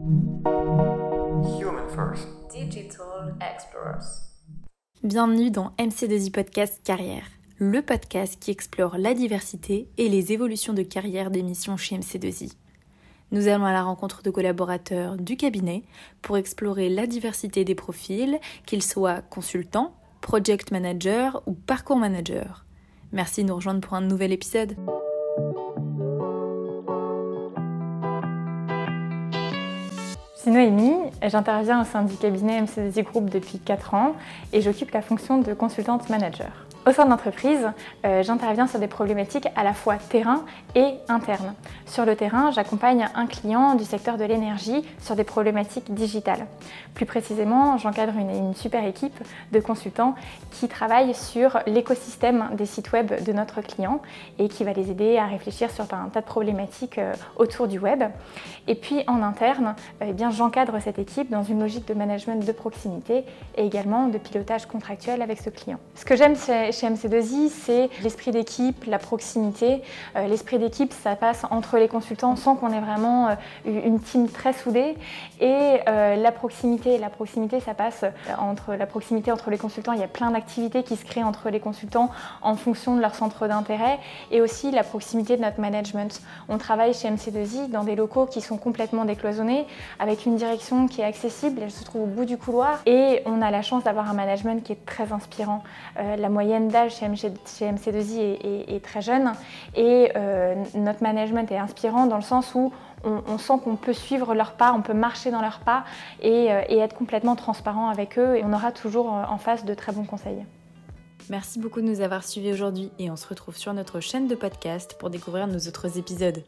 Human First. Digital Explorers. Bienvenue dans MC2I Podcast Carrière, le podcast qui explore la diversité et les évolutions de carrière des missions chez MC2I. Nous allons à la rencontre de collaborateurs du cabinet pour explorer la diversité des profils, qu'ils soient consultants, project manager ou parcours manager. Merci de nous rejoindre pour un nouvel épisode. Suis Noémie, j'interviens au sein du cabinet MCDZ Group depuis 4 ans et j'occupe la fonction de consultante manager. Au sein de l'entreprise, euh, j'interviens sur des problématiques à la fois terrain et interne. Sur le terrain, j'accompagne un client du secteur de l'énergie sur des problématiques digitales. Plus précisément, j'encadre une, super équipe de consultants qui travaillent sur l'écosystème des sites web de notre client et qui va les aider à réfléchir sur un tas de problématiques euh, autour du web. Et puis en interne, eh bien, j'encadre cette équipe dans une logique de management de proximité et également de pilotage contractuel avec ce client. Ce que j'aime chez chez MC2I, c'est l'esprit d'équipe, la proximité. Euh, l'esprit d'équipe, ça passe entre les consultants sans qu'on ait vraiment euh, une team très soudée. Et euh, la proximité, la proximité, ça passe entre la proximité entre les consultants. Il y a plein d'activités qui se créent entre les consultants en fonction de leur centre d'intérêt et aussi la proximité de notre management. On travaille chez MC2I dans des locaux qui sont complètement décloisonnés, avec une direction qui est accessible, elle se trouve au bout du couloir et on a la chance d'avoir un management qui est très inspirant. la moyenne d'âge chez, MC2I est, très jeune et euh, notre management est dans le sens où on, sent qu'on peut suivre leurs pas, on peut marcher dans leurs pas et, euh, et, être complètement transparent avec eux et on aura toujours euh, en face de très bons conseils. Merci beaucoup de nous avoir suivis aujourd'hui et on se retrouve sur notre chaîne de podcast pour découvrir nos autres épisodes.